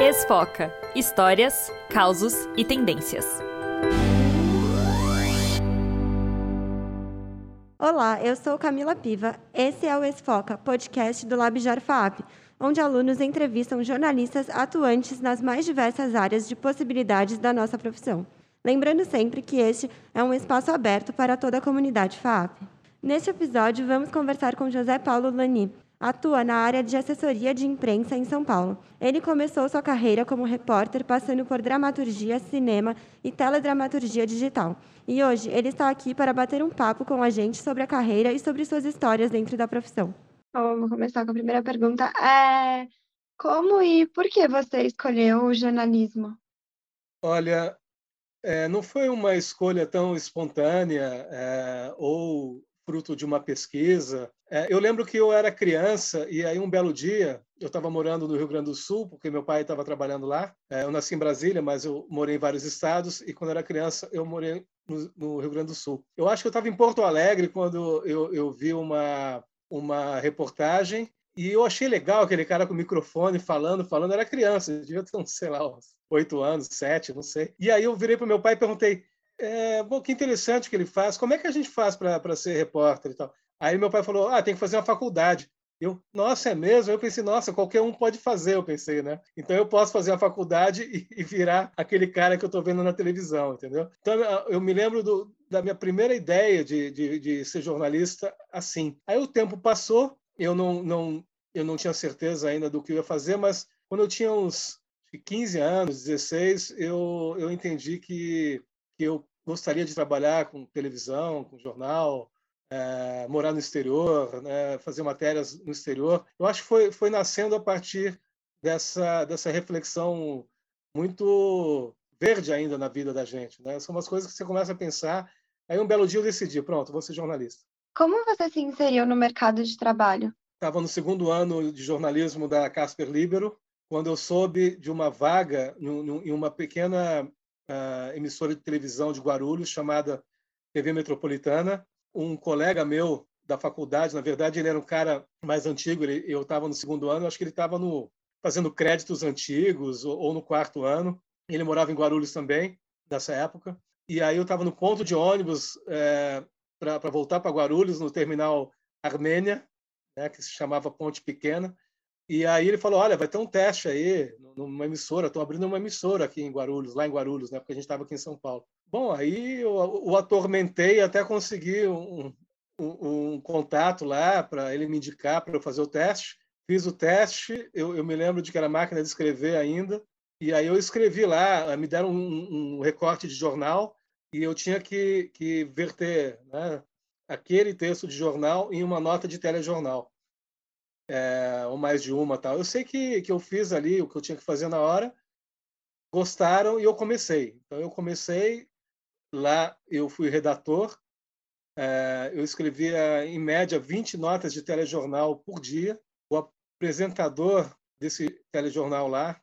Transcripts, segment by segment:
Esfoca. Histórias, causos e tendências. Olá, eu sou Camila Piva. Esse é o Esfoca, podcast do LabJar FAP, onde alunos entrevistam jornalistas atuantes nas mais diversas áreas de possibilidades da nossa profissão. Lembrando sempre que este é um espaço aberto para toda a comunidade FAP. Neste episódio, vamos conversar com José Paulo Lani, Atua na área de assessoria de imprensa em São Paulo. Ele começou sua carreira como repórter, passando por dramaturgia, cinema e teledramaturgia digital. E hoje ele está aqui para bater um papo com a gente sobre a carreira e sobre suas histórias dentro da profissão. Vamos começar com a primeira pergunta. É... Como e por que você escolheu o jornalismo? Olha, é, não foi uma escolha tão espontânea é, ou fruto de uma pesquisa. É, eu lembro que eu era criança e aí um belo dia eu estava morando no Rio Grande do Sul porque meu pai estava trabalhando lá. É, eu nasci em Brasília, mas eu morei em vários estados e quando eu era criança eu morei no, no Rio Grande do Sul. Eu acho que eu estava em Porto Alegre quando eu, eu vi uma uma reportagem e eu achei legal aquele cara com o microfone falando, falando. Era criança, devia ter sei lá, oito anos, sete, não sei. E aí eu virei para meu pai e perguntei: é, bom, que interessante que ele faz. Como é que a gente faz para ser repórter e tal? Aí meu pai falou, ah, tem que fazer uma faculdade. Eu, nossa, é mesmo? Eu pensei, nossa, qualquer um pode fazer, eu pensei, né? Então eu posso fazer a faculdade e, e virar aquele cara que eu estou vendo na televisão, entendeu? Então eu me lembro do, da minha primeira ideia de, de, de, ser jornalista assim. Aí o tempo passou, eu não, não, eu não tinha certeza ainda do que eu ia fazer, mas quando eu tinha uns 15 anos, 16, eu, eu entendi que que eu gostaria de trabalhar com televisão, com jornal, é, morar no exterior, né, fazer matérias no exterior. Eu acho que foi, foi nascendo a partir dessa, dessa reflexão muito verde ainda na vida da gente. Né? São umas coisas que você começa a pensar. Aí um belo dia eu decidi, pronto, vou ser jornalista. Como você se inseriu no mercado de trabalho? Estava no segundo ano de jornalismo da Casper Libero, quando eu soube de uma vaga em uma pequena uh, emissora de televisão de Guarulhos chamada TV Metropolitana. Um colega meu da faculdade, na verdade, ele era um cara mais antigo, ele, eu estava no segundo ano, acho que ele estava fazendo créditos antigos ou, ou, no quarto ano. Ele morava em Guarulhos também, nessa época. E aí eu estava no ponto de ônibus é, para voltar para Guarulhos, no terminal Armênia, né, que se chamava Ponte Pequena. E aí ele falou, olha, vai ter um teste aí numa emissora, estou abrindo uma emissora aqui em Guarulhos, lá em Guarulhos, né, porque a gente estava aqui em São Paulo. Bom, aí eu o atormentei até conseguir um, um, um contato lá para ele me indicar para eu fazer o teste. Fiz o teste, eu, eu, me lembro de que era máquina de escrever ainda, e aí eu escrevi lá, me deram um, um recorte de jornal e eu tinha que, que verter né, aquele texto de jornal em uma nota de telejornal é, ou mais de uma tal. Eu sei que, que eu fiz ali o que eu tinha que fazer na hora, gostaram e eu comecei. Então eu comecei lá, eu fui redator, é, eu escrevia em média 20 notas de telejornal por dia. O apresentador desse telejornal lá,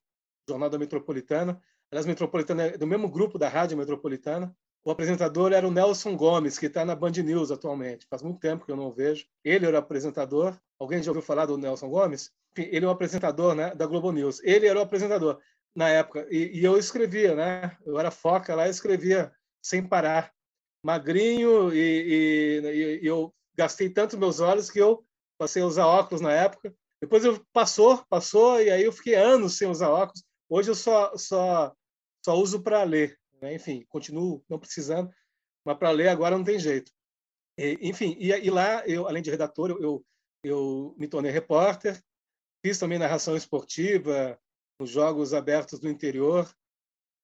Jornal da Metropolitana, aliás, Metropolitana é do mesmo grupo da Rádio Metropolitana, o apresentador era o Nelson Gomes, que está na Band News atualmente. Faz muito tempo que eu não vejo. Ele era o apresentador. Alguém já ouviu falar do Nelson Gomes? Enfim, ele é o apresentador né, da Globo News. Ele era o apresentador na época. E, e eu escrevia, né? Eu era foca lá e escrevia sem parar. Magrinho e, e, e eu gastei tanto meus olhos que eu passei a usar óculos na época. Depois eu passou, passou e aí eu fiquei anos sem usar óculos. Hoje eu só só só uso para ler. Né? Enfim, continuo não precisando, mas para ler agora não tem jeito. E, enfim, e, e, lá, eu, além de redator, eu, eu, eu me tornei repórter, fiz também narração esportiva nos Jogos Abertos do Interior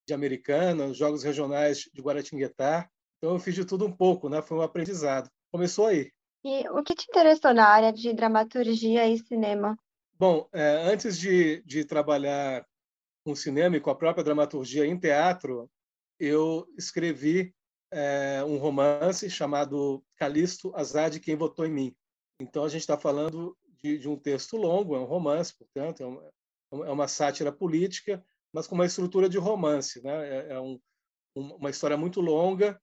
de Americana, nos Jogos Regionais de Guaratinguetá. Então, eu fiz de tudo um pouco, né? foi um aprendizado. Começou aí. E o que te interessou na área de dramaturgia e cinema? Bom, é, antes de, de trabalhar com cinema e com a própria dramaturgia em teatro, eu escrevi é, um romance chamado Calixto, Azar de Quem Votou em Mim. Então, a gente está falando de, de, um texto longo, é um romance, portanto, é, um, é uma sátira política, mas com uma estrutura de romance. Né? É, é um, uma história muito longa,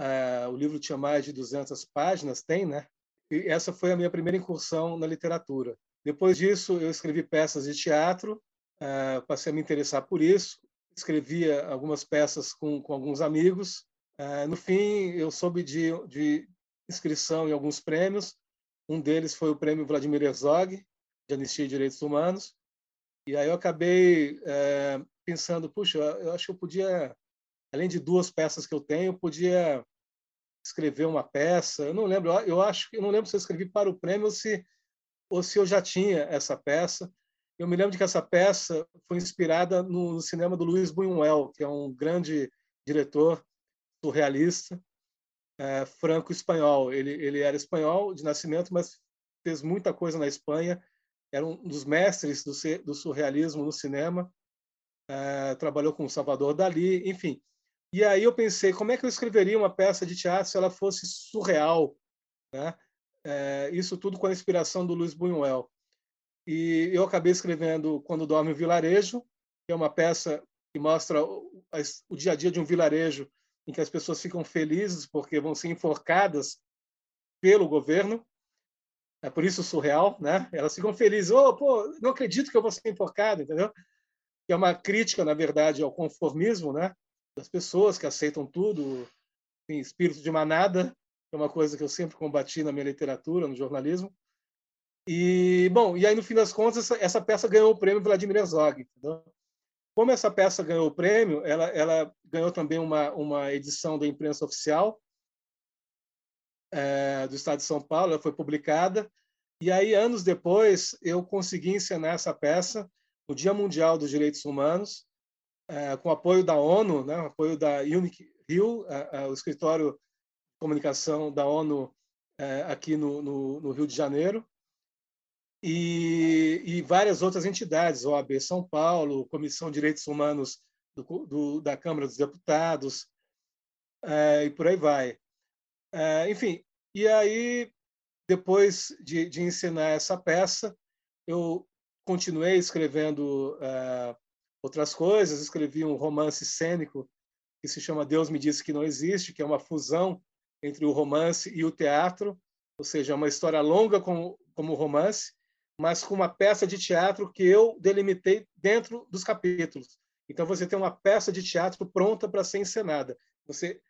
é, o livro tinha mais de 200 páginas, tem, né? E essa foi a minha primeira incursão na literatura. Depois disso, eu escrevi peças de teatro, uh, passei a me interessar por isso, escrevia algumas peças com, com alguns amigos. Uh, no fim, eu soube de, de inscrição em alguns prêmios. Um deles foi o prêmio Vladimir Herzog, de Anistia e Direitos Humanos. E aí eu acabei é, pensando, puxa, eu acho que eu podia, além de duas peças que eu tenho, eu podia escrever uma peça. Eu não lembro, eu acho que não lembro se eu escrevi para o prêmio ou se ou se eu já tinha essa peça. Eu me lembro de que essa peça foi inspirada no, cinema do Luiz Buñuel, que é um grande diretor surrealista é, franco-espanhol. Ele, ele era espanhol de nascimento, mas fez muita coisa na Espanha. Era um dos mestres do, do surrealismo no cinema. É, trabalhou com Salvador Dali, enfim. E aí eu pensei, como é que eu escreveria uma peça de teatro se ela fosse surreal, né? É, isso tudo com a inspiração do Luiz Buñuel. E eu acabei escrevendo Quando Dorme o Vilarejo, que é uma peça que mostra o, dia a dia de um vilarejo em que as pessoas ficam felizes porque vão ser enforcadas pelo governo. É por isso surreal, né? Elas ficam felizes. Oh, pô, não acredito que eu vou ser enforcado, entendeu? Que é uma crítica, na verdade, ao conformismo, né? Das pessoas que aceitam tudo, em espírito de manada, é uma coisa que eu sempre combati na minha literatura, no jornalismo. E, bom, e aí, no fim das contas, essa, essa peça ganhou o prêmio Vladimir Herzog. Como essa peça ganhou o prêmio, ela, ela ganhou também uma, uma edição da imprensa oficial é, do Estado de São Paulo, ela foi publicada. E aí, anos depois, eu consegui encenar essa peça no Dia Mundial dos Direitos Humanos, é, com apoio da ONU, né, apoio da Unic Rio, é, o escritório de comunicação da ONU aqui no, no, no Rio de Janeiro e, e várias outras entidades, OAB São Paulo, Comissão de Direitos Humanos do, do, da Câmara dos Deputados, é, e por aí vai. É, enfim, e aí, depois de, de, ensinar essa peça, eu continuei escrevendo é, outras coisas, escrevi um romance cênico que se chama Deus Me Disse Que Não Existe, que é uma fusão entre o romance e o teatro, ou seja, é uma história longa como, como romance, mas com uma peça de teatro que eu delimitei dentro dos capítulos. Então você tem uma peça de teatro pronta para ser encenada. Você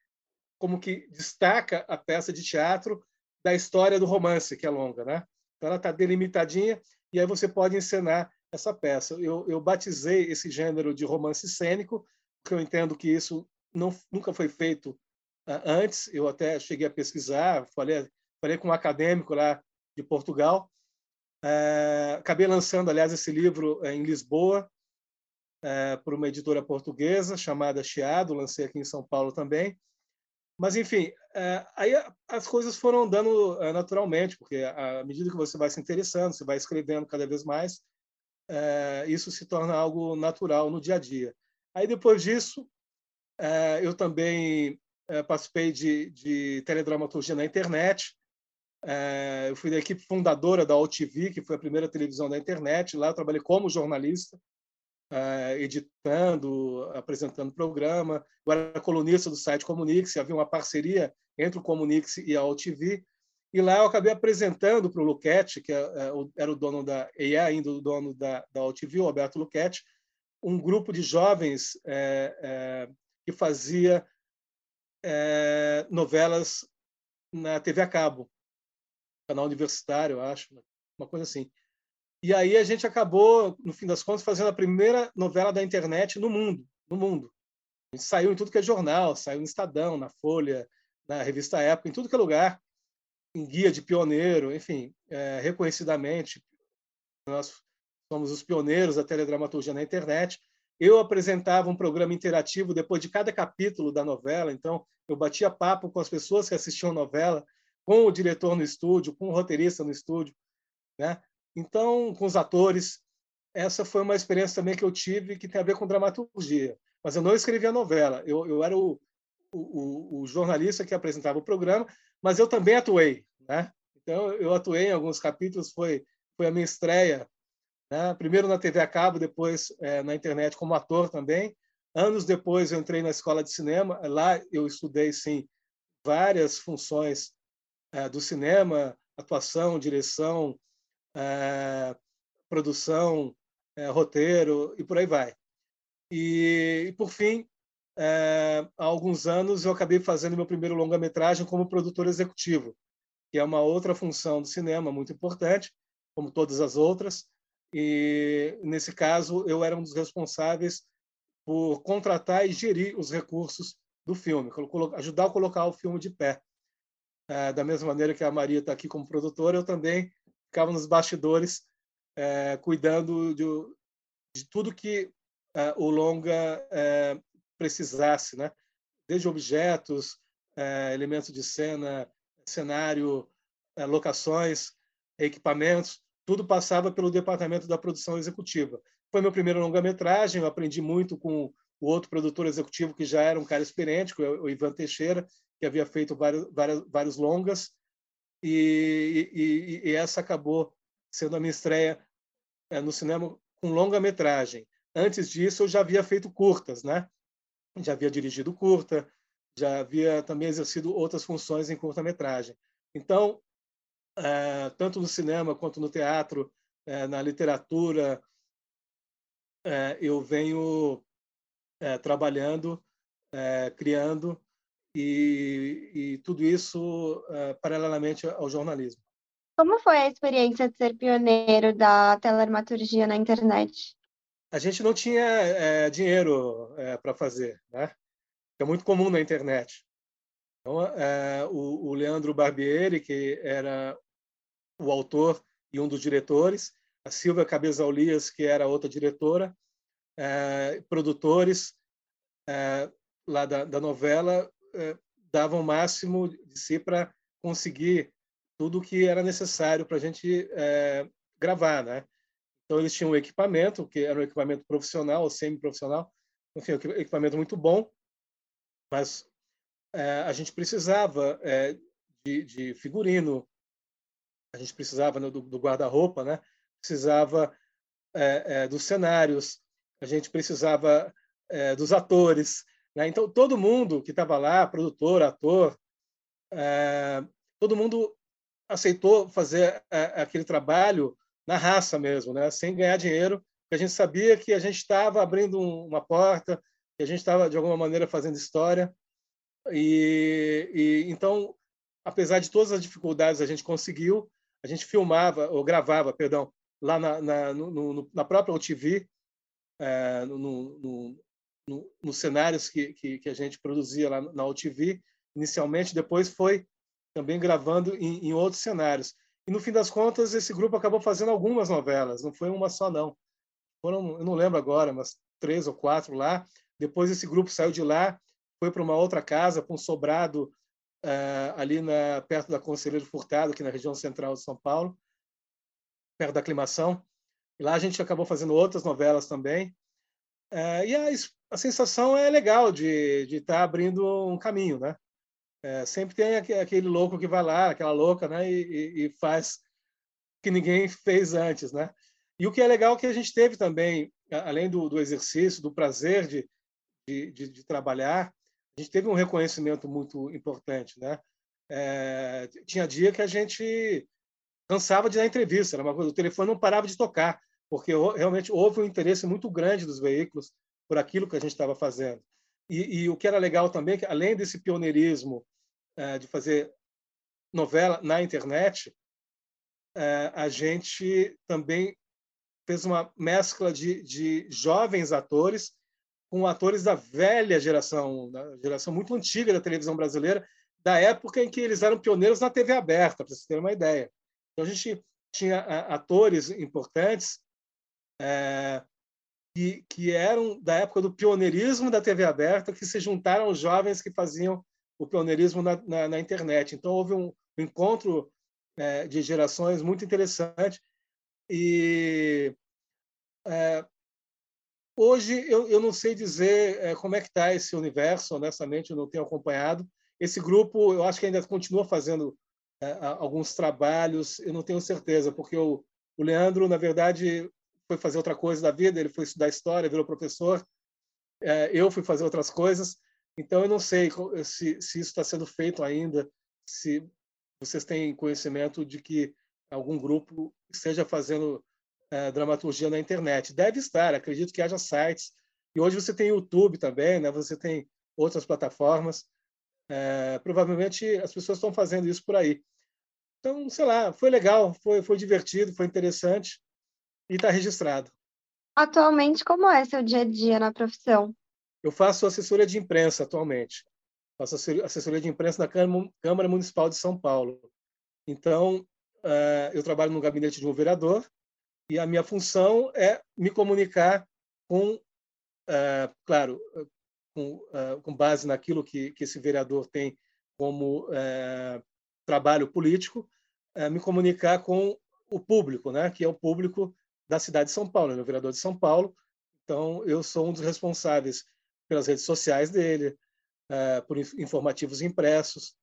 como que destaca a peça de teatro da história do romance, que é longa, né? Então ela está delimitadinha e aí você pode encenar essa peça. Eu, eu batizei esse gênero de romance cênico, porque eu entendo que isso não, nunca foi feito antes. Eu até cheguei a pesquisar, falei, falei com um acadêmico lá de Portugal, é, acabei lançando, aliás, esse livro é, em Lisboa, é, por uma editora portuguesa chamada Chiado, lancei aqui em São Paulo também. Mas, enfim, é, aí as coisas foram andando é, naturalmente, porque à medida que você vai se interessando, você vai escrevendo cada vez mais, é, isso se torna algo natural no dia a dia. Aí, depois disso, eu também participei de, de teledramaturgia na internet, é, eu fui da equipe fundadora da OTV, que foi a primeira televisão da internet. Lá eu trabalhei como jornalista, é, editando, apresentando programa. Eu era colunista do site Comunix, havia uma parceria entre o Comunix e a OTV. E lá eu acabei apresentando para o Luquete, que é, é, era o dono da, e é ainda o dono da, da OTV, o Alberto Luquete, um grupo de jovens é, é, que fazia é, novelas na TV a cabo canal universitário, acho, uma coisa assim. E aí a gente acabou, no fim das contas, fazendo a primeira novela da internet no mundo, no mundo. A gente saiu em tudo que é jornal, saiu no Estadão, na Folha, na revista Época, em tudo que é lugar, em guia de pioneiro, enfim, é, reconhecidamente, nós somos os pioneiros da teledramaturgia na internet. Eu apresentava um programa interativo depois de cada capítulo da novela, então eu batia papo com as pessoas que assistiam a novela com o diretor no estúdio, com o roteirista no estúdio, né? Então, com os atores, essa foi uma experiência também que eu tive que tem a ver com dramaturgia. Mas eu não escrevi a novela, eu, eu era o, o, o, jornalista que apresentava o programa, mas eu também atuei, né? Então, eu atuei em alguns capítulos, foi, foi a minha estreia, né? primeiro na TV a cabo, depois é, na internet como ator também. Anos depois, eu entrei na escola de cinema, lá eu estudei, sim, várias funções é, do cinema, atuação, direção, é, produção, é, roteiro e por aí vai. E, e por fim, é, há alguns anos eu acabei fazendo meu primeiro longa-metragem como produtor executivo, que é uma outra função do cinema muito importante, como todas as outras. E nesse caso eu era um dos responsáveis por contratar e gerir os recursos do filme, ajudar a colocar o filme de pé. É, da mesma maneira que a Maria está aqui como produtora, eu também ficava nos bastidores é, cuidando de, de, tudo que é, o longa é, precisasse, né? Desde objetos, é, elementos de cena, cenário, é, locações, equipamentos, tudo passava pelo departamento da produção executiva. Foi meu primeiro longa-metragem, eu aprendi muito com o outro produtor executivo que já era um cara experiente, o Ivan Teixeira, que havia feito vários, vários, vários longas, e, e, e, essa acabou sendo a minha estreia é, no cinema com longa-metragem. Antes disso, eu já havia feito curtas, né? já havia dirigido curta, já havia também exercido outras funções em curta-metragem. Então, é, tanto no cinema quanto no teatro, é, na literatura, é, eu venho trabalhando, criando e, e, tudo isso paralelamente ao jornalismo. Como foi a experiência de ser pioneiro da teledramaturgia na internet? a gente não tinha é, dinheiro é, para fazer, né? É muito comum na internet. Então, é, o, o, Leandro Barbieri, que era o autor e um dos diretores, a Silvia Cabezaulias, que era outra diretora, produtores lá da, da novela davam o máximo de si para conseguir tudo o que era necessário para a gente gravar, né? Então, eles tinham um equipamento, que era um equipamento profissional ou semi-profissional, enfim, um equipamento muito bom, mas é, a gente precisava é, de, de, figurino, a gente precisava né, do, do guarda-roupa, né? precisava é, é dos cenários, a gente precisava é, dos atores. Né? Então, todo mundo que estava lá, produtor, ator, é, todo mundo aceitou fazer aquele trabalho na raça mesmo, né? sem ganhar dinheiro, porque a gente sabia que a gente estava abrindo uma porta, que a gente estava, de alguma maneira, fazendo história. E, e, então, apesar de todas as dificuldades, a gente conseguiu. A gente filmava, ou gravava, perdão, lá na, na, no, no, na própria UTV, é, no, no, no, nos cenários que, que, que, a gente produzia lá na UTV, inicialmente, depois foi também gravando em, em outros cenários. E no fim das contas, esse grupo acabou fazendo algumas novelas, não foi uma só não. Foram, eu não lembro agora, mas três ou quatro lá. Depois esse grupo saiu de lá, foi para uma outra casa, para um sobrado uh, ali na, perto da Conselheiro Furtado, aqui na região central de São Paulo, perto da aclimação. E lá a gente acabou fazendo outras novelas também. Uh, e a, a sensação é legal de estar tá abrindo um caminho, né? É, sempre tem aquele louco que vai lá, aquela louca, né, e, e, faz que ninguém fez antes, né? E o que é legal é que a gente teve também, além do, do exercício, do prazer de, de, de, de, trabalhar, a gente teve um reconhecimento muito importante, né? É, tinha dia que a gente cansava de dar entrevista, era uma coisa, o telefone não parava de tocar, porque realmente houve um interesse muito grande dos veículos por aquilo que a gente estava fazendo. E, e, o que era legal também, é que além desse pioneirismo é, de fazer novela na internet, é, a gente também fez uma mescla de, de jovens atores com atores da velha geração, da geração muito antiga da televisão brasileira, da época em que eles eram pioneiros na TV aberta, para vocês terem uma ideia. Então a gente tinha atores importantes é, que, que eram da época do pioneirismo da TV aberta, que se juntaram aos jovens que faziam o pioneirismo na, na, na internet. Então, houve um, encontro é, de gerações muito interessante. E é, hoje eu, eu não sei dizer é, como é que está esse universo, honestamente, eu não tenho acompanhado. Esse grupo, eu acho que ainda continua fazendo é, alguns trabalhos, eu não tenho certeza, porque o, o Leandro, na verdade, foi fazer outra coisa da vida, ele foi estudar história, virou professor, é, eu fui fazer outras coisas, então eu não sei se, se isso está sendo feito ainda, se vocês têm conhecimento de que algum grupo esteja fazendo uh, dramaturgia na internet. Deve estar, acredito que haja sites. E hoje você tem YouTube também, né? você tem outras plataformas. Uh, provavelmente as pessoas estão fazendo isso por aí. Então, sei lá, foi legal, foi, foi divertido, foi interessante e está registrado. Atualmente, como é seu dia a dia na profissão? Eu faço assessoria de imprensa atualmente. Faço assessoria de imprensa na Câmara Municipal de São Paulo. Então, uh, eu trabalho no gabinete de um vereador e a minha função é me comunicar com, uh, claro, com, uh, com, base naquilo que, que esse vereador tem como trabalho político, me comunicar com o público, né, que é o público da cidade de São Paulo, ele é o vereador de São Paulo, então eu sou um dos responsáveis pelas redes sociais dele, por informativos impressos,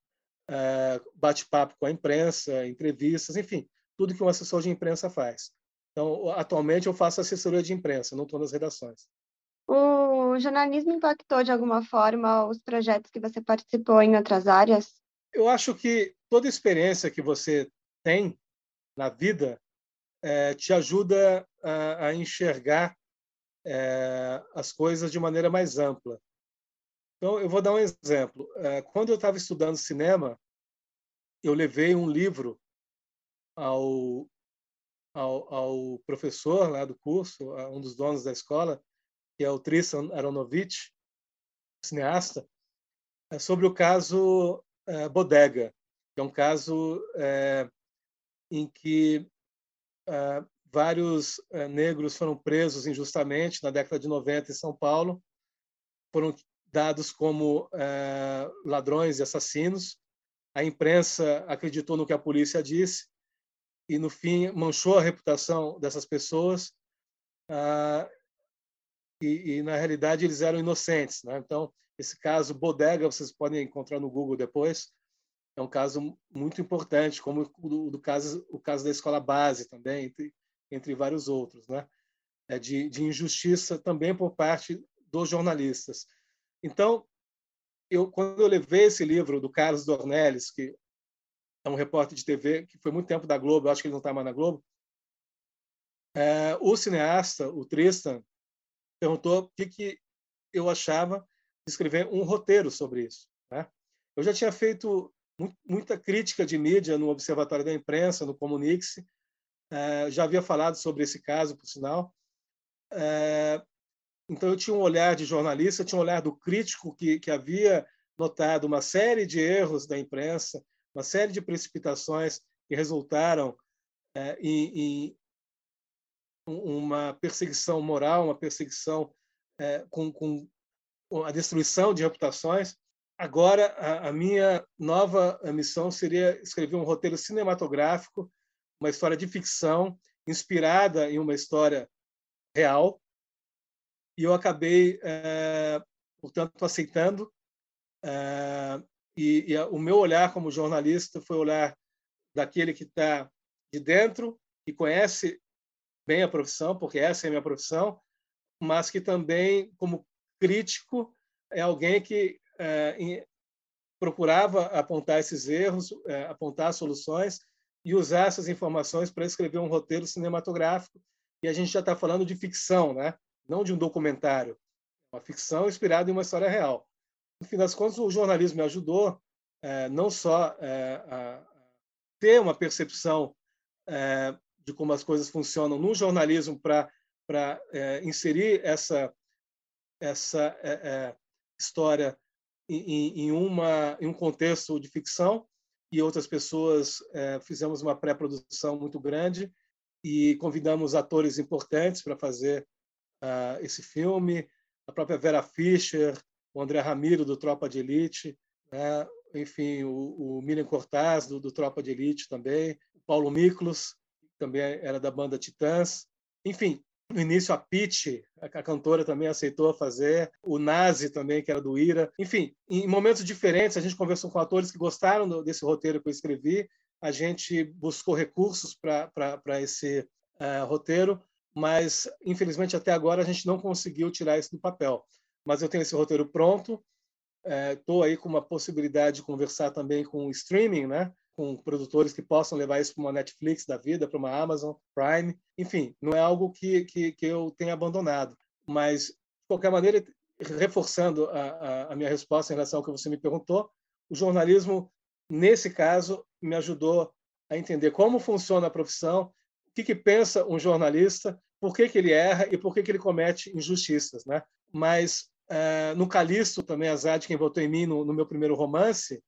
uh, bate-papo com a imprensa, entrevistas, enfim, tudo que um assessor de imprensa faz. Então, atualmente eu faço assessoria de imprensa, não estou nas redações. O jornalismo impactou de alguma forma os projetos que você participou em outras áreas? Eu acho que toda experiência que você tem na vida é, te ajuda a, a enxergar é, as coisas de maneira mais ampla. Então, eu vou dar um exemplo. É, quando eu estava estudando cinema, eu levei um livro ao, ao, ao, professor lá do curso, um dos donos da escola, que é o Tristan Aronovich, cineasta, é sobre o caso é, Bodega, que é um caso é, em que é, vários é, negros foram presos injustamente na década de 90 em São Paulo, foram dados como é, ladrões e assassinos. A imprensa acreditou no que a polícia disse e, no fim, manchou a reputação dessas pessoas. Ah, e, e, na realidade, eles eram inocentes. Né? Então, esse caso Bodega, vocês podem encontrar no Google depois, é um caso muito importante, como o do caso, o caso da escola base também, entre, entre vários outros, né? É de, de injustiça também por parte dos jornalistas. Então, eu, quando eu levei esse livro do Carlos Dornelles, que é um repórter de TV que foi muito tempo da Globo, eu acho que ele não está mais na Globo, é, o cineasta, o Tristan, perguntou o que, que eu achava de escrever um roteiro sobre isso. Né? Eu já tinha feito muita crítica de mídia no Observatório da Imprensa, no Comunix, é, já havia falado sobre esse caso, por sinal, é, então, eu tinha um olhar de jornalista, tinha um olhar do crítico que, que havia notado uma série de erros da imprensa, uma série de precipitações que resultaram é, em, em, uma perseguição moral, uma perseguição é, com, com, a destruição de reputações. Agora, a, a minha nova missão seria escrever um roteiro cinematográfico, uma história de ficção inspirada em uma história real, e eu acabei, é, portanto, aceitando. É, e, e, o meu olhar como jornalista foi olhar daquele que está de dentro, que conhece bem a profissão, porque essa é a minha profissão, mas que também, como crítico, é alguém que procurava apontar esses erros, é, apontar soluções e usar essas informações para escrever um roteiro cinematográfico. E a gente já está falando de ficção, né? não de um documentário, uma ficção inspirada em uma história real. No fim das contas, o jornalismo me ajudou é, não só é, a ter uma percepção é, de como as coisas funcionam no jornalismo para para é, inserir essa essa é, é, história em, em, uma em um contexto de ficção e outras pessoas fizemos uma pré-produção muito grande e convidamos atores importantes para fazer uh, esse filme, a própria Vera Fischer, o André Ramiro, do Tropa de Elite, né? enfim, o, o Miriam Cortaz, do, do, Tropa de Elite também, o Paulo Miklos, que também era da banda Titãs. Enfim, no início a Pitty, a, cantora também aceitou fazer, o Nazi também, que era do Ira. Enfim, em momentos diferentes, a gente conversou com atores que gostaram desse roteiro que eu escrevi, a gente buscou recursos para esse uh, roteiro, mas infelizmente até agora a gente não conseguiu tirar isso do papel. Mas eu tenho esse roteiro pronto, estou é, aí com uma possibilidade de conversar também com o streaming, né? Com produtores que possam levar isso para uma Netflix da vida, para uma Amazon Prime. Enfim, não é algo que, que, que eu tenha abandonado. Mas, de qualquer maneira, reforçando a, a, a minha resposta em relação ao que você me perguntou, o jornalismo, nesse caso, me ajudou a entender como funciona a profissão, o que, que pensa um jornalista, por que, que ele erra e por que, que ele comete injustiças. Né? Mas, uh, no Calixto, também, Azad, quem votou em mim no, no meu primeiro romance,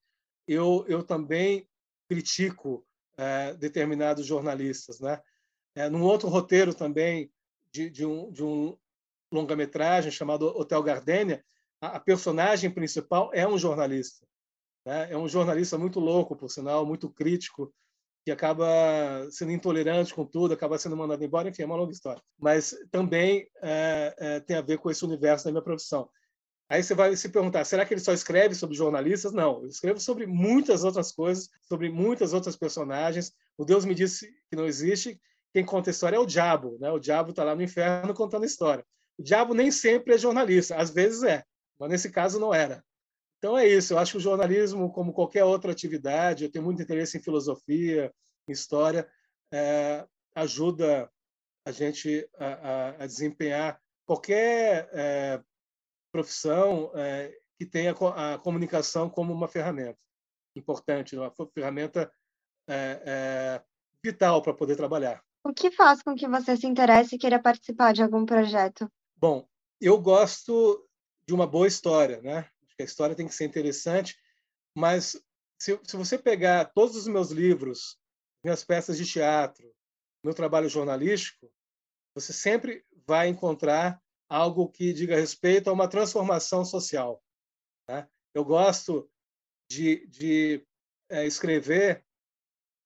eu, eu também critico uh, determinados jornalistas. Né? Uh, num outro roteiro também, de, de um, de um longa-metragem chamado Hotel Gardenia, a, a personagem principal é um jornalista. Né? É um jornalista muito louco, por sinal, muito crítico, que acaba sendo intolerante com tudo, acaba sendo mandado embora, enfim, é uma longa história. Mas também é, é, tem a ver com esse universo da minha profissão. Aí você vai se perguntar, será que ele só escreve sobre jornalistas? Não, eu escrevo sobre muitas outras coisas, sobre muitas outras personagens. O Deus me disse que não existe, quem conta história é o diabo, né? O diabo está lá no inferno contando história. O diabo nem sempre é jornalista, às vezes é, mas nesse caso não era. Então é isso, eu acho que o jornalismo, como qualquer outra atividade, eu tenho muito interesse em filosofia, em história, é, ajuda a gente a, a, a desempenhar qualquer é, profissão é, que tenha a comunicação como uma ferramenta importante, uma ferramenta é, é, vital para poder trabalhar. O que faz com que você se interesse e queira participar de algum projeto? Bom, eu gosto de uma boa história, né? A história tem que ser interessante, mas se, se você pegar todos os meus livros, minhas peças de teatro, meu trabalho jornalístico, você sempre vai encontrar algo que diga respeito a uma transformação social. Né? Eu gosto de, de é, escrever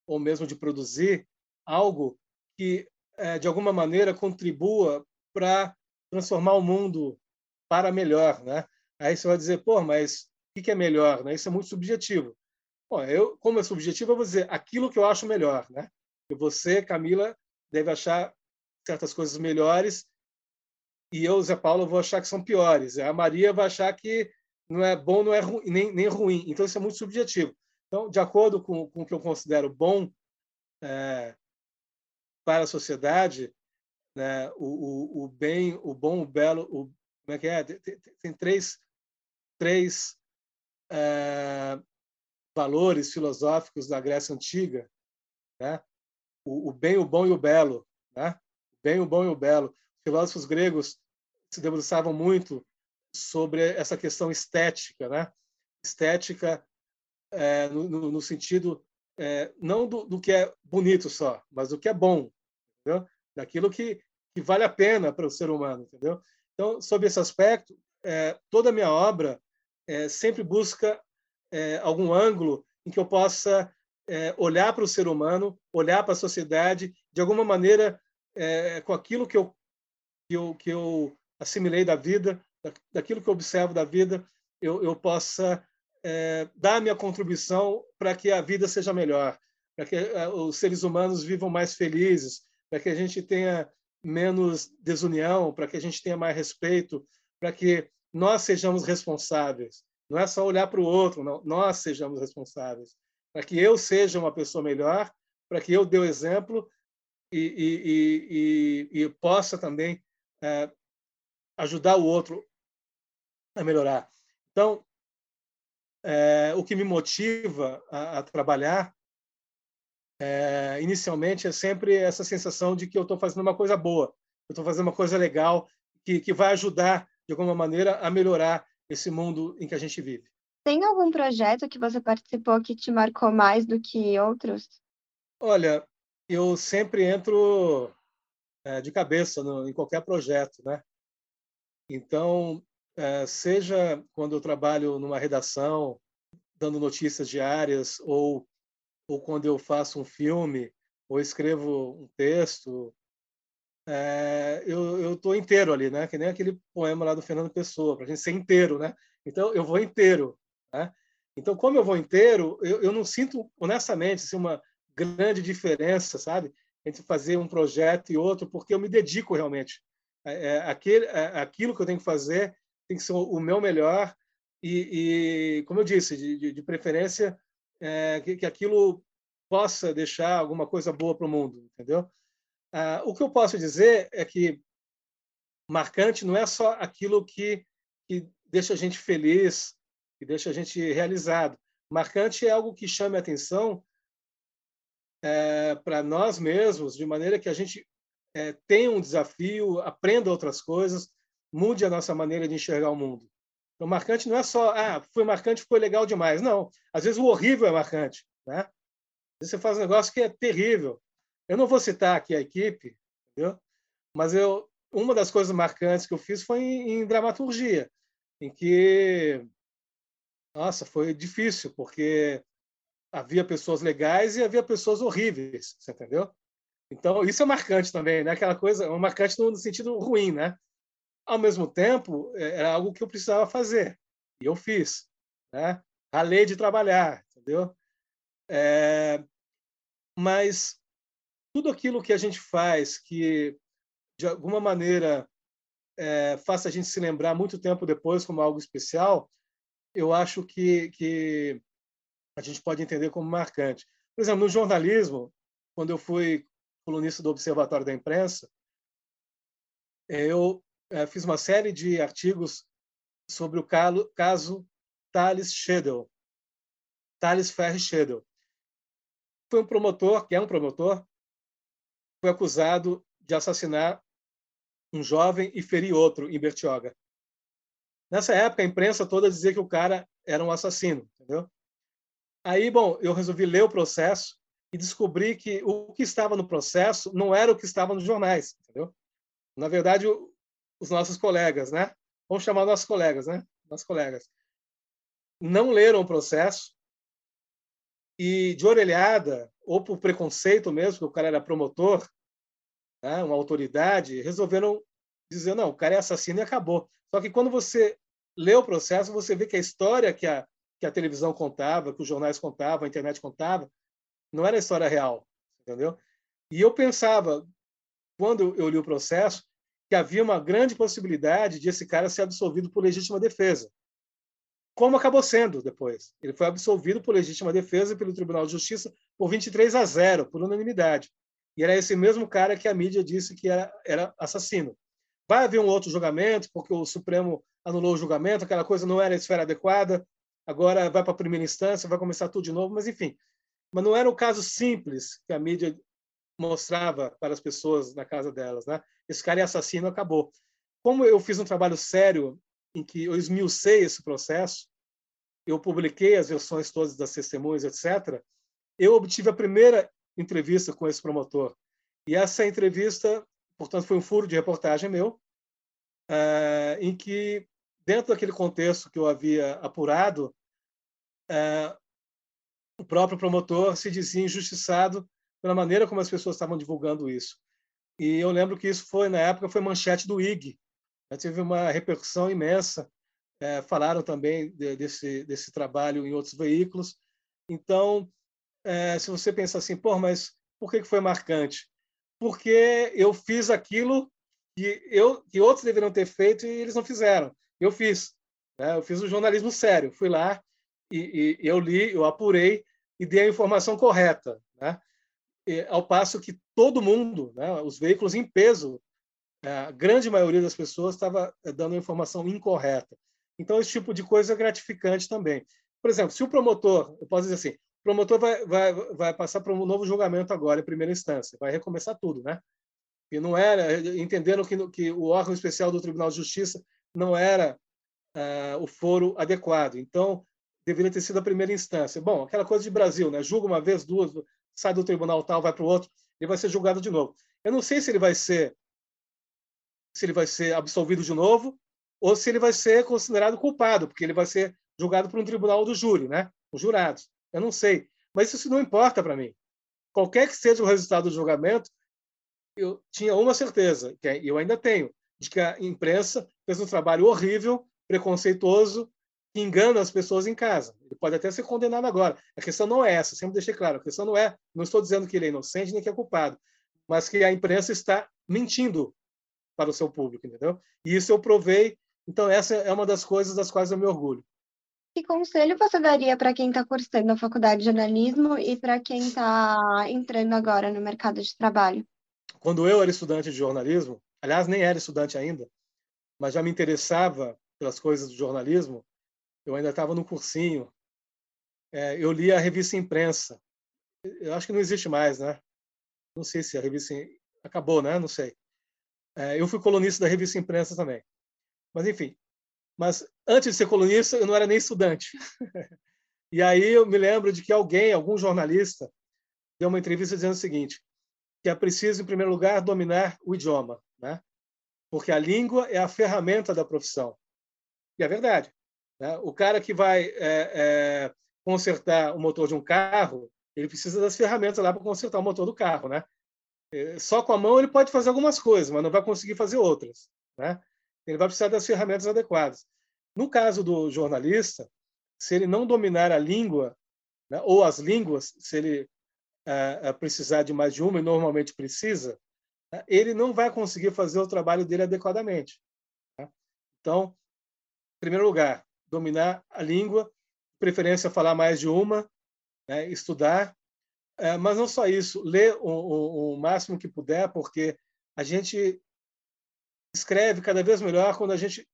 ou mesmo de produzir algo que, é, de alguma maneira, contribua para transformar o mundo para melhor, né? Aí você vai dizer, pô, mas o que é melhor? Né? Isso é muito subjetivo. Bom, eu, como é subjetivo, eu vou dizer aquilo que eu acho melhor, né? E você, Camila, deve achar certas coisas melhores e eu, Zé Paulo, vou achar que são piores. A Maria vai achar que não é bom, não é ruim, nem, nem ruim. Então, isso é muito subjetivo. Então, de acordo com, com o que eu considero bom é, para a sociedade, né, o, o, o, bem, o bom, o belo, o, como é que é? Tem, tem três, três é, valores filosóficos da Grécia Antiga, né? o, o, bem, o bom e o belo. Né? Bem, o bom e o belo. Os filósofos gregos se debruçavam muito sobre essa questão estética, né? Estética é, no, no, sentido é, não do, do, que é bonito só, mas do que é bom, entendeu? daquilo que, que vale a pena para o ser humano, entendeu? Então, sob esse aspecto, é, toda a minha obra é, sempre busca é, algum ângulo em que eu possa é, olhar para o ser humano, olhar para a sociedade, de alguma maneira, com aquilo que eu, que eu, que eu assimilei da vida, daquilo que eu observo da vida, eu, eu possa é, dar minha contribuição para que a vida seja melhor, para que os seres humanos vivam mais felizes, para que a gente tenha menos desunião, para que a gente tenha mais respeito, para que nós sejamos responsáveis. Não é só olhar para o outro, não. nós sejamos responsáveis. Para que eu seja uma pessoa melhor, para que eu dê o exemplo e, e, e, e possa também é, ajudar o outro a melhorar. Então, é, o que me motiva a, a trabalhar é, inicialmente é sempre essa sensação de que eu estou fazendo uma coisa boa, eu estou fazendo uma coisa legal que, que vai ajudar de alguma maneira a melhorar esse mundo em que a gente vive. Tem algum projeto que você participou que te marcou mais do que outros? Olha, eu sempre entro é, de cabeça no, em qualquer projeto, né? Então, é, seja quando eu trabalho numa redação, dando notícias diárias, ou ou quando eu faço um filme ou escrevo um texto, é, eu estou inteiro ali, né? Que nem aquele poema lá do Fernando Pessoa, para a gente ser inteiro, né? Então eu vou inteiro, né? Então como eu vou inteiro, eu, eu não sinto honestamente assim, uma grande diferença, sabe, entre fazer um projeto e outro, porque eu me dedico realmente. É, é, aquele, é, aquilo que eu tenho que fazer tem que ser o meu melhor e, e como eu disse, de, de, preferência é, que, que, aquilo possa deixar alguma coisa boa para o mundo, entendeu? Ah, o que eu posso dizer é que marcante não é só aquilo que, que deixa a gente feliz, que deixa a gente realizado. Marcante é algo que chame a atenção é, para nós mesmos, de maneira que a gente é, tenha um desafio, aprenda outras coisas, mude a nossa maneira de enxergar o mundo. Então, marcante não é só, ah, foi marcante, foi legal demais. Não, às vezes o horrível é marcante. Né? Você faz um negócio que é terrível. Eu não vou citar aqui a equipe, entendeu? mas eu, uma das coisas marcantes que eu fiz foi em, em dramaturgia, em que, nossa, foi difícil, porque havia pessoas legais e havia pessoas horríveis, você entendeu? Então, isso é marcante também, né? Aquela coisa, é marcante no, sentido ruim, né? Ao mesmo tempo, é, era algo que eu precisava fazer, e eu fiz, né? Ralei de trabalhar, entendeu? É, mas tudo aquilo que a gente faz que, de alguma maneira, é, faça a gente se lembrar muito tempo depois como algo especial, eu acho que, que a gente pode entender como marcante. Por exemplo, no jornalismo, quando eu fui colunista do Observatório da Imprensa, eu é, fiz uma série de artigos sobre o caso Thales Schedel, Thales Ferri Schedel. Foi um promotor, que é um promotor, foi acusado de assassinar um jovem e ferir outro em Bertioga. Nessa época, a imprensa toda dizia que o cara era um assassino, entendeu? Aí, bom, eu resolvi ler o processo e descobri que o que estava no processo não era o que estava nos jornais, entendeu? Na verdade, os nossos colegas, né? Vamos chamar nossos colegas, né? Nossos colegas não leram o processo e de orelhada ou por preconceito mesmo, que o cara era promotor, né? uma autoridade, resolveram dizer não, o cara é assassino e acabou. Só que quando você lê o processo, você vê que a história que a que a televisão contava, que os jornais contavam, a internet contava, não era a história real, entendeu? E eu pensava, quando eu li o processo, que havia uma grande possibilidade de esse cara ser absolvido por legítima defesa. Como acabou sendo depois. Ele foi absolvido por legítima defesa pelo Tribunal de Justiça por 23 a 0, por unanimidade. E era esse mesmo cara que a mídia disse que era, era assassino. Vai haver um outro julgamento, porque o Supremo anulou o julgamento, aquela coisa não era a esfera adequada, agora vai para a primeira instância, vai começar tudo de novo, mas enfim. Mas não era o caso simples que a mídia mostrava para as pessoas na casa delas, né? Esse cara é assassino, acabou. Como eu fiz um trabalho sério em que eu esmiucei esse processo, eu publiquei as versões todas das testemunhas, etc. Eu obtive a primeira entrevista com esse promotor. E essa entrevista, portanto, foi um furo de reportagem meu, uh, em que dentro daquele contexto que eu havia apurado, é, o próprio promotor se dizia injustiçado pela maneira como as pessoas estavam divulgando isso. E eu lembro que isso foi, na época, foi manchete do IG. Já teve uma repercussão imensa. É, falaram também de, desse, desse trabalho em outros veículos. Então, é, se você pensa assim, pô, mas por que foi marcante? Porque eu fiz aquilo que, eu, que outros deveriam ter feito e eles não fizeram. Eu fiz. Né? Eu fiz o jornalismo sério. Fui lá e, e, eu li, eu apurei e dei a informação correta. Né? E, ao passo que todo mundo, né, os veículos em peso, a grande maioria das pessoas estava eh, dando informação incorreta. Então, esse tipo de coisa é gratificante também. Por exemplo, se o promotor, eu posso dizer assim, o promotor vai, vai, vai passar para um novo julgamento agora, em primeira instância, vai recomeçar tudo, né? E não era, entenderam que, que o órgão especial do Tribunal de Justiça não era uh, o foro adequado. Então, deveria ter sido a primeira instância. Bom, aquela coisa de Brasil, né? Julga uma vez, duas, sai do tribunal tal, vai para o outro, ele vai ser julgado de novo. Eu não sei se ele vai ser se ele vai ser absolvido de novo ou se ele vai ser considerado culpado, porque ele vai ser julgado por um tribunal do júri, né? Os jurados. Eu não sei, mas isso não importa para mim. Qualquer que seja o resultado do julgamento, eu tinha uma certeza, que é, eu ainda tenho, de que a imprensa fez um trabalho horrível, preconceituoso, que engana as pessoas em casa. Ele pode até ser condenado agora. A questão não é essa, sempre deixei claro. A questão não é, não estou dizendo que ele é inocente nem que é culpado, mas que a imprensa está mentindo para o seu público, entendeu? E isso eu provei. Então essa é uma das coisas das quais eu me orgulho. Que conselho você daria para quem está cursando a faculdade de jornalismo e para quem está entrando agora no mercado de trabalho? Quando eu era estudante de jornalismo, aliás, nem era estudante ainda, mas já me interessava pelas coisas do jornalismo, eu ainda estava no cursinho, é, eu li a revista Imprensa. Eu acho que não existe mais, né? Não sei se a revista acabou, né? Não sei. É, eu fui colunista da revista Imprensa também. Mas, enfim. Mas antes de ser colunista, eu não era nem estudante. e aí eu me lembro de que alguém, algum jornalista, deu uma entrevista dizendo o seguinte: que é preciso, em primeiro lugar, dominar o idioma, né? porque a língua é a ferramenta da profissão. E é verdade. Né? O cara que vai é, é, consertar o motor de um carro, ele precisa das ferramentas lá para consertar o motor do carro. Né? É, só com a mão ele pode fazer algumas coisas, mas não vai conseguir fazer outras. Né? Ele vai precisar das ferramentas adequadas. No caso do jornalista, se ele não dominar a língua, né, ou as línguas, se ele uh, precisar de mais de uma, e normalmente precisa, uh, ele não vai conseguir fazer o trabalho dele adequadamente. Tá? Então, em primeiro lugar, dominar a língua, preferência falar mais de uma, né, estudar, uh, mas não só isso, ler o, o, o máximo que puder, porque a gente escreve cada vez melhor quando a gente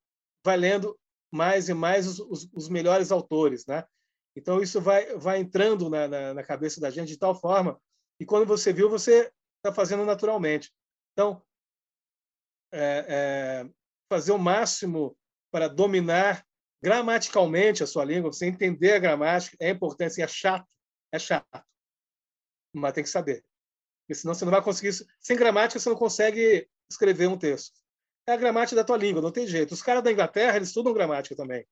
vai lendo mais e mais os, os, os melhores autores, né? Então, isso vai, vai entrando na, na, na cabeça da gente de tal forma que, quando você viu, você está fazendo naturalmente. Então, é, é, fazer o máximo para dominar gramaticalmente a sua língua, você entender a gramática, é importante. Assim, é chato, é chato, mas tem que saber. Porque senão você não vai conseguir. Sem gramática, você não consegue escrever um texto. É a gramática da tua língua, não tem jeito. Os caras da Inglaterra, eles estudam gramática também.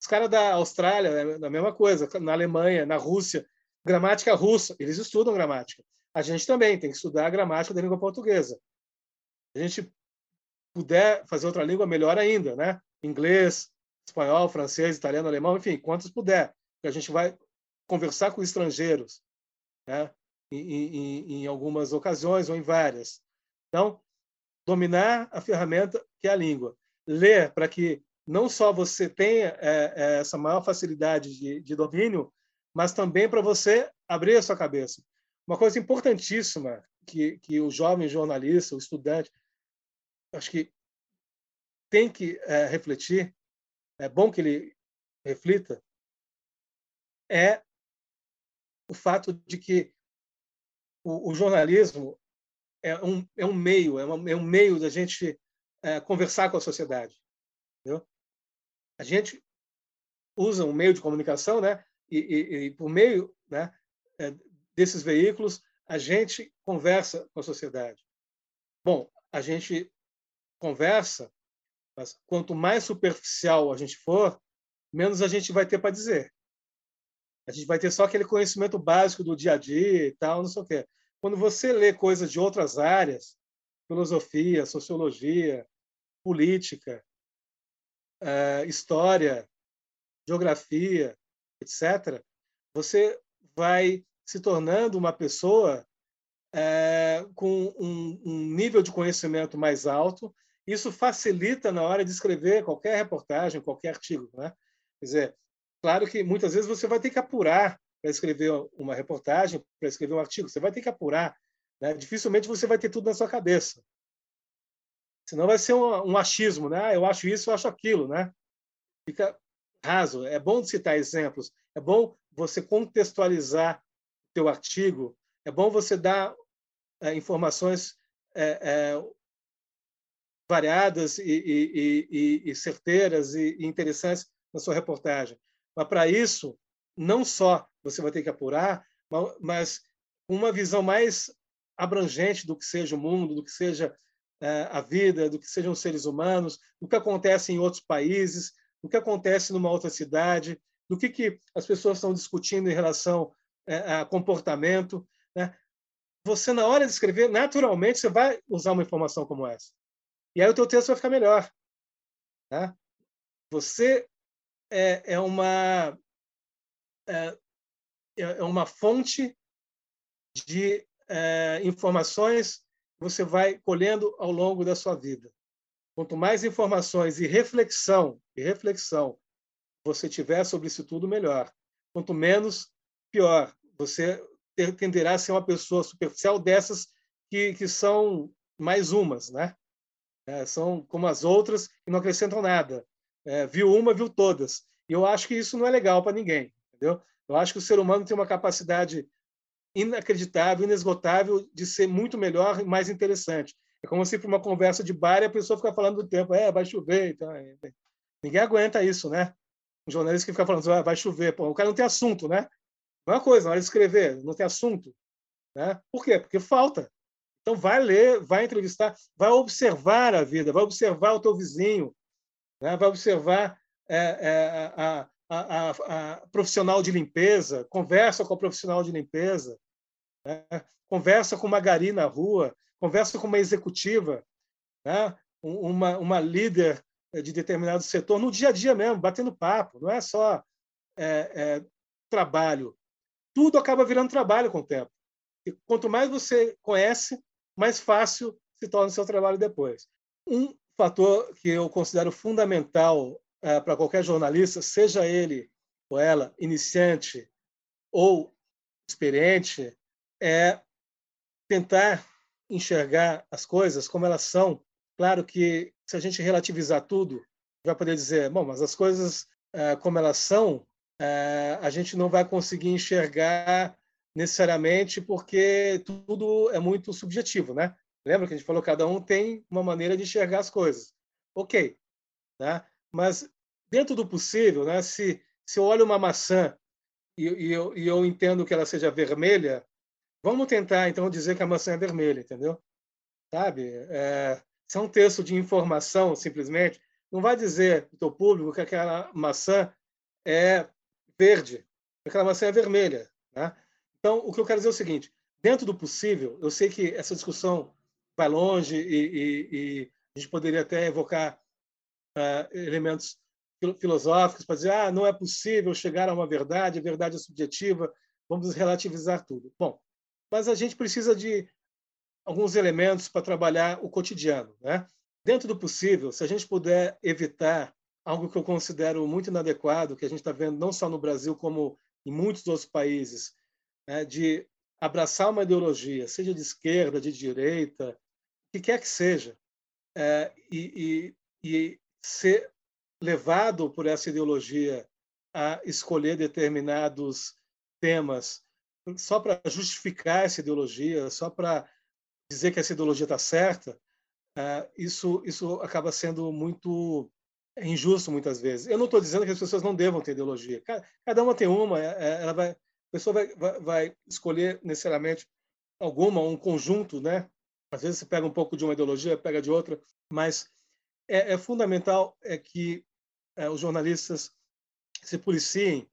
Os caras da Austrália, é a mesma coisa, na Alemanha, na Rússia, gramática russa, eles estudam gramática. A gente também tem que estudar a gramática da língua portuguesa. A gente puder fazer outra língua, melhor ainda, né? Inglês, espanhol, francês, italiano, alemão, enfim, quantos puder. A gente vai conversar com estrangeiros, né? Em, em, em algumas ocasiões ou em várias. Então, dominar a ferramenta que é a língua. Ler para que não só você tenha é, é, essa maior facilidade de, de domínio, mas também para você abrir a sua cabeça. Uma coisa importantíssima que, que o jovem jornalista, o estudante, acho que tem que é, refletir, é bom que ele reflita, é o fato de que o, o jornalismo é um, é um meio, é, uma, é um meio da gente é, conversar com a sociedade. Entendeu? a gente usa um meio de comunicação, né? E, e, e por meio né, é, desses veículos, a gente conversa com a sociedade. Bom, a gente conversa, mas quanto mais superficial a gente for, menos a gente vai ter para dizer. A gente vai ter só aquele conhecimento básico do dia a dia e tal, não sei o quê. Quando você lê coisas de outras áreas, filosofia, sociologia, política, uh, história, geografia, etc., você vai se tornando uma pessoa uh, com um, nível de conhecimento mais alto. Isso facilita na hora de escrever qualquer reportagem, qualquer artigo. Né? Quer dizer, claro que muitas vezes você vai ter que apurar para escrever uma reportagem, para escrever um artigo. Você vai ter que apurar. Né? Dificilmente você vai ter tudo na sua cabeça. Senão vai ser um, um achismo, né? Ah, eu acho isso, eu acho aquilo, né? Fica raso. É bom citar exemplos. É bom você contextualizar o teu artigo. É bom você dar é, informações é, é, variadas e, e, e, e certeiras e, interessantes na sua reportagem. Mas para isso, não só você vai ter que apurar, mas uma visão mais abrangente do que seja o mundo, do que seja é, a vida, do que sejam os seres humanos, do que acontece em outros países, do que acontece numa outra cidade, do que, que as pessoas estão discutindo em relação é, a comportamento. Né? Você, na hora de escrever, naturalmente, você vai usar uma informação como essa. E aí o teu texto vai ficar melhor. Tá? Você é, é uma é, é uma fonte de é, informações você vai colhendo ao longo da sua vida. Quanto mais informações e reflexão, e reflexão você tiver sobre isso tudo, melhor. Quanto menos, pior. Você tenderá a ser uma pessoa superficial dessas que, que são mais umas, né? É, são como as outras e não acrescentam nada. É, viu uma, viu todas. E eu acho que isso não é legal para ninguém, entendeu? Eu acho que o ser humano tem uma capacidade inacreditável, inesgotável de ser muito melhor e mais interessante. É como se para uma conversa de bar a pessoa fica falando do tempo, é, vai chover, então, ninguém aguenta isso, né? Um jornalista que fica falando, ah, vai chover, Pô, o cara não tem assunto, né? Não é uma coisa, na hora de escrever, não tem assunto, né? Por quê? Porque falta. Então vai ler, vai entrevistar, vai observar a vida, vai observar o teu vizinho, né? vai observar é, é, a, a, a, a, profissional de limpeza, conversa com a profissional de limpeza, né? conversa com uma gari na rua, conversa com uma executiva, né? uma, uma líder de determinado setor, no dia a dia mesmo, batendo papo, não é só é, é, trabalho. Tudo acaba virando trabalho com o tempo. E quanto mais você conhece, mais fácil se torna o seu trabalho depois. Um fator que eu considero fundamental é, para qualquer jornalista, seja ele ou ela iniciante ou experiente, é tentar enxergar as coisas como elas são. Claro que se a gente relativizar tudo, vai poder dizer, bom, mas as coisas é, como elas são, é, a gente não vai conseguir enxergar necessariamente porque tudo é muito subjetivo, né? Lembra que a gente falou cada um tem uma maneira de enxergar as coisas. Ok, né? Mas dentro do possível, né? Se se eu olho uma maçã e, e, eu, e eu entendo que ela seja vermelha, vamos tentar então dizer que a maçã é vermelha, entendeu? Sabe? É, se é um texto de informação simplesmente, não vai dizer para o público que aquela maçã é verde, aquela maçã é vermelha, né? Então, o que eu quero dizer é o seguinte: dentro do possível, eu sei que essa discussão vai longe e, e, e a gente poderia até evocar uh, elementos filosóficos para dizer ah, não é possível chegar a uma verdade, a verdade é subjetiva, vamos relativizar tudo. Bom, mas a gente precisa de alguns elementos para trabalhar o cotidiano. Né? Dentro do possível, se a gente puder evitar algo que eu considero muito inadequado, que a gente está vendo não só no Brasil, como em muitos outros países, né, de abraçar uma ideologia, seja de esquerda, de direita, que quer que seja, é, e, e, e ser levado por essa ideologia a escolher determinados temas só para justificar essa ideologia, só para dizer que essa ideologia está certa, é, isso, isso acaba sendo muito injusto muitas vezes. Eu não estou dizendo que as pessoas não devam ter ideologia. Cada uma tem uma, é, é, ela vai, pessoa vai, vai, vai escolher necessariamente alguma, um conjunto, né? Às vezes você pega um pouco de uma ideologia, pega de outra, mas é, é fundamental é que é, os jornalistas se policiem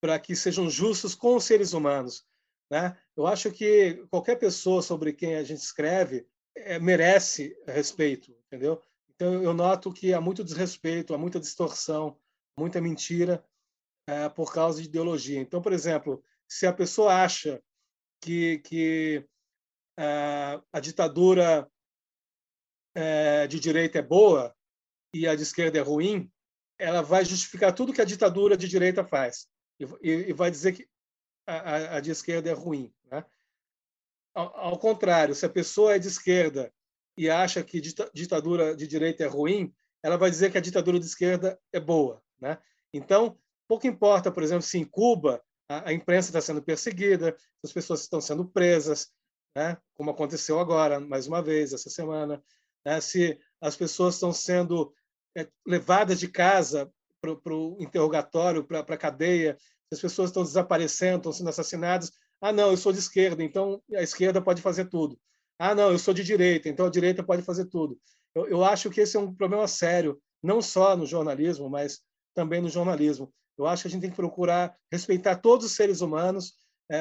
para que sejam justos com os seres humanos. Né? Eu acho que qualquer pessoa sobre quem a gente escreve é, merece respeito, entendeu? Então eu noto que há muito desrespeito, há muita distorção, muita mentira é, por causa de ideologia. Então, por exemplo, se a pessoa acha que, que é, a ditadura é, de direita é boa e a de esquerda é ruim, ela vai justificar tudo que a ditadura de direita faz e, e vai dizer que a, a, de esquerda é ruim. Né? Ao, ao, contrário, se a pessoa é de esquerda e acha que ditadura de direita é ruim, ela vai dizer que a ditadura de esquerda é boa. Né? Então, pouco importa, por exemplo, se em Cuba a, imprensa está sendo perseguida, se as pessoas estão sendo presas, né? como aconteceu agora, mais uma vez, essa semana, né? se as pessoas estão sendo é, levadas de casa para o interrogatório, para a cadeia, as pessoas estão desaparecendo, estão sendo assassinadas. Ah, não, eu sou de esquerda, então a esquerda pode fazer tudo. Ah, não, eu sou de direita, então a direita pode fazer tudo. Eu, eu acho que esse é um problema sério, não só no jornalismo, mas também no jornalismo. Eu acho que a gente tem que procurar respeitar todos os seres humanos, é,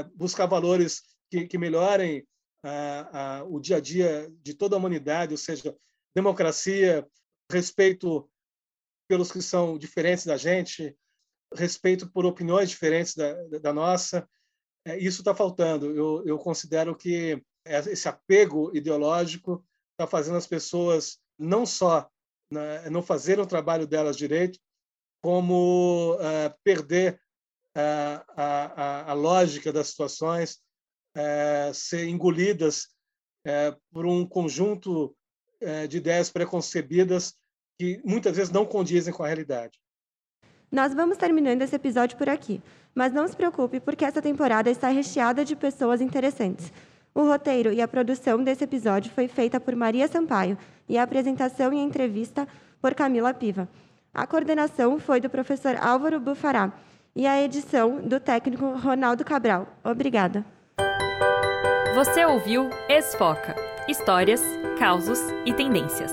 é, buscar valores que, que melhorem a, a, o dia a dia de toda a humanidade, ou seja, democracia, respeito pelos que são diferentes da gente, respeito por opiniões diferentes da, da nossa. É, isso está faltando. Eu, eu considero que esse apego ideológico está fazendo as pessoas não só né, não fazerem o trabalho delas direito, como uh, perder uh, a, a, a, lógica das situações, uh, ser engolidas por um conjunto de ideias preconcebidas que muitas vezes não condizem com a realidade. Nós vamos terminando esse episódio por aqui, mas não se preocupe, porque essa temporada está recheada de pessoas interessantes. O roteiro e a produção desse episódio foi feita por Maria Sampaio e a apresentação e a entrevista por Camila Piva. A coordenação foi do professor Álvaro Bufará e a edição do técnico Ronaldo Cabral. Obrigada. Você ouviu Esfoca Histórias, Causos e Tendências.